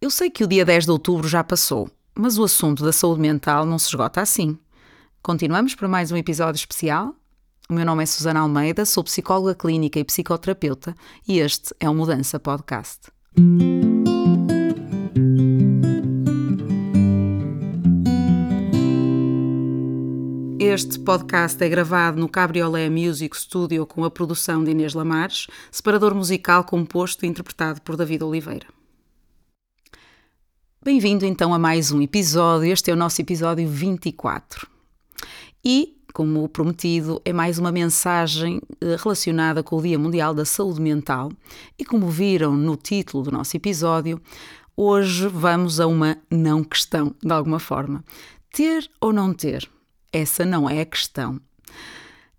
Eu sei que o dia 10 de outubro já passou, mas o assunto da saúde mental não se esgota assim. Continuamos para mais um episódio especial. O meu nome é Susana Almeida, sou psicóloga clínica e psicoterapeuta e este é o Mudança Podcast. Este podcast é gravado no Cabriolé Music Studio com a produção de Inês Lamares, separador musical composto e interpretado por David Oliveira. Bem-vindo então a mais um episódio. Este é o nosso episódio 24. E, como prometido, é mais uma mensagem eh, relacionada com o Dia Mundial da Saúde Mental. E como viram no título do nosso episódio, hoje vamos a uma não questão, de alguma forma. Ter ou não ter? Essa não é a questão.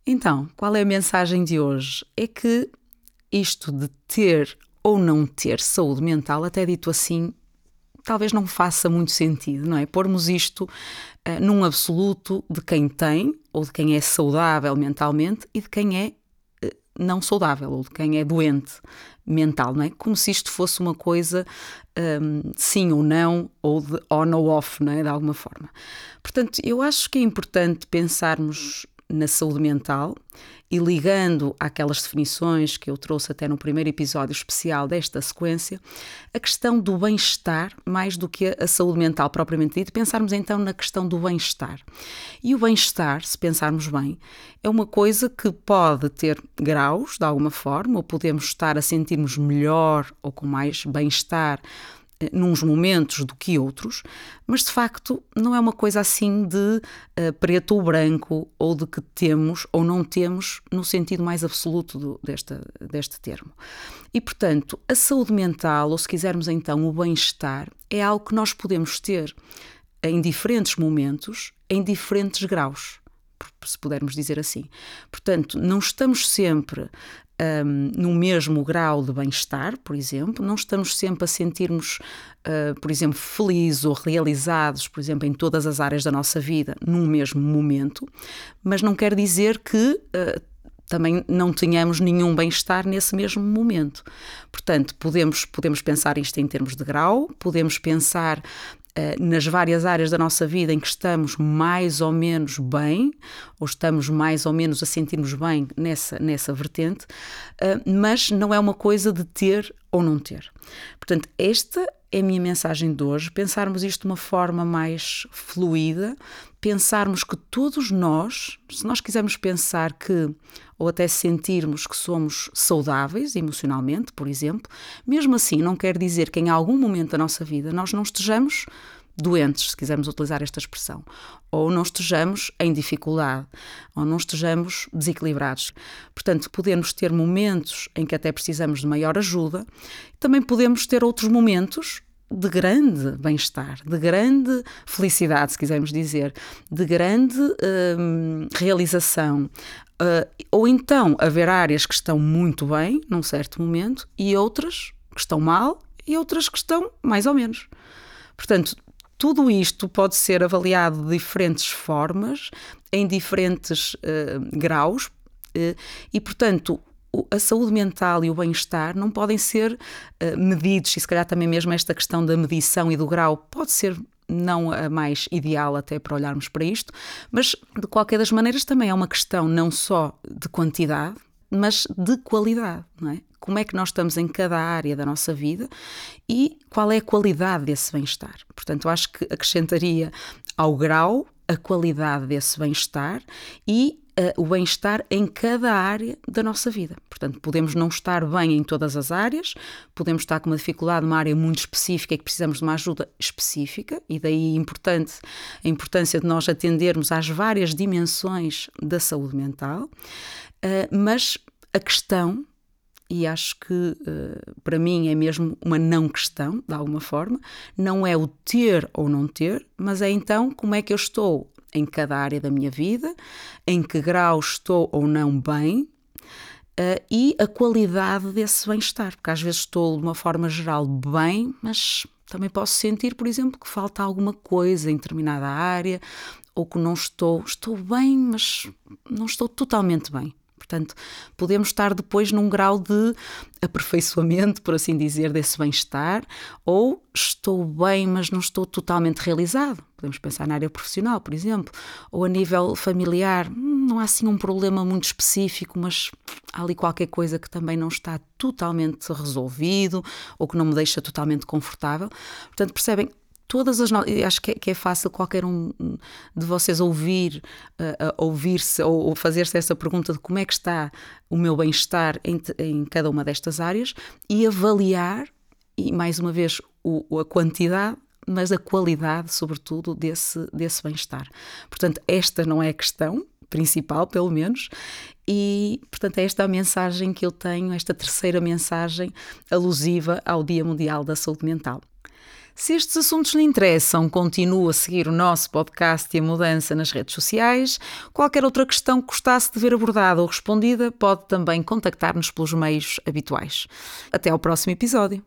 Então, qual é a mensagem de hoje? É que isto de ter ou não ter saúde mental, até dito assim, talvez não faça muito sentido, não é? Pormos isto uh, num absoluto de quem tem ou de quem é saudável mentalmente e de quem é uh, não saudável ou de quem é doente mental, não é? Como se isto fosse uma coisa um, sim ou não, ou de on ou off, não é? De alguma forma. Portanto, eu acho que é importante pensarmos na saúde mental e ligando àquelas definições que eu trouxe até no primeiro episódio especial desta sequência, a questão do bem-estar, mais do que a saúde mental propriamente dita, pensarmos então na questão do bem-estar. E o bem-estar, se pensarmos bem, é uma coisa que pode ter graus, de alguma forma, ou podemos estar a sentirmos melhor ou com mais bem-estar nos momentos do que outros, mas de facto não é uma coisa assim de uh, preto ou branco, ou de que temos ou não temos no sentido mais absoluto do, desta, deste termo. E portanto, a saúde mental, ou se quisermos então o bem-estar, é algo que nós podemos ter em diferentes momentos, em diferentes graus se pudermos dizer assim. Portanto, não estamos sempre um, no mesmo grau de bem-estar, por exemplo, não estamos sempre a sentirmos, uh, por exemplo, felizes ou realizados, por exemplo, em todas as áreas da nossa vida num mesmo momento, mas não quer dizer que uh, também não tenhamos nenhum bem-estar nesse mesmo momento. Portanto, podemos, podemos pensar isto em termos de grau, podemos pensar nas várias áreas da nossa vida em que estamos mais ou menos bem, ou estamos mais ou menos a sentir-nos bem nessa, nessa vertente, eh, mas não é uma coisa de ter ou não ter. Portanto, esta é a minha mensagem de hoje: pensarmos isto de uma forma mais fluida, pensarmos que todos nós, se nós quisermos pensar que, ou até sentirmos que somos saudáveis emocionalmente, por exemplo, mesmo assim não quer dizer que em algum momento da nossa vida nós não estejamos doentes, se quisermos utilizar esta expressão, ou não estejamos em dificuldade, ou não estejamos desequilibrados. Portanto, podemos ter momentos em que até precisamos de maior ajuda, também podemos ter outros momentos de grande bem-estar, de grande felicidade, se quisermos dizer, de grande hum, realização. Uh, ou então haver áreas que estão muito bem num certo momento e outras que estão mal e outras que estão mais ou menos. Portanto, tudo isto pode ser avaliado de diferentes formas, em diferentes uh, graus, uh, e, portanto, a saúde mental e o bem-estar não podem ser uh, medidos, e se calhar também mesmo esta questão da medição e do grau pode ser não a mais ideal até para olharmos para isto, mas de qualquer das maneiras também é uma questão não só de quantidade, mas de qualidade, não é? Como é que nós estamos em cada área da nossa vida e qual é a qualidade desse bem-estar. Portanto, acho que acrescentaria ao grau a qualidade desse bem-estar e uh, o bem-estar em cada área da nossa vida. Portanto, podemos não estar bem em todas as áreas, podemos estar com uma dificuldade numa área muito específica e que precisamos de uma ajuda específica, e daí importante, a importância de nós atendermos às várias dimensões da saúde mental, uh, mas a questão e acho que uh, para mim é mesmo uma não questão, de alguma forma, não é o ter ou não ter, mas é então como é que eu estou em cada área da minha vida, em que grau estou ou não bem. Uh, e a qualidade desse bem-estar, porque às vezes estou de uma forma geral bem, mas também posso sentir, por exemplo, que falta alguma coisa em determinada área, ou que não estou, estou bem, mas não estou totalmente bem Portanto, podemos estar depois num grau de aperfeiçoamento, por assim dizer, desse bem-estar, ou estou bem, mas não estou totalmente realizado. Podemos pensar na área profissional, por exemplo, ou a nível familiar, não há assim um problema muito específico, mas há ali qualquer coisa que também não está totalmente resolvido ou que não me deixa totalmente confortável. Portanto, percebem, todas as acho que é, que é, fácil qualquer um de vocês ouvir uh, ouvir-se ou, ou fazer-se essa pergunta de como é que está o meu bem-estar em, em, cada uma destas áreas e avaliar e mais uma vez o, a quantidade mas a qualidade sobretudo desse, desse bem-estar. Portanto esta não é a questão principal pelo menos e portanto é a mensagem que eu tenho esta terceira mensagem alusiva ao Dia Mundial da Saúde Mental se estes assuntos lhe interessam, continue a seguir o nosso podcast e a mudança nas redes sociais. Qualquer outra questão que gostasse de ver abordada ou respondida, pode também contactar-nos pelos meios habituais. Até ao próximo episódio.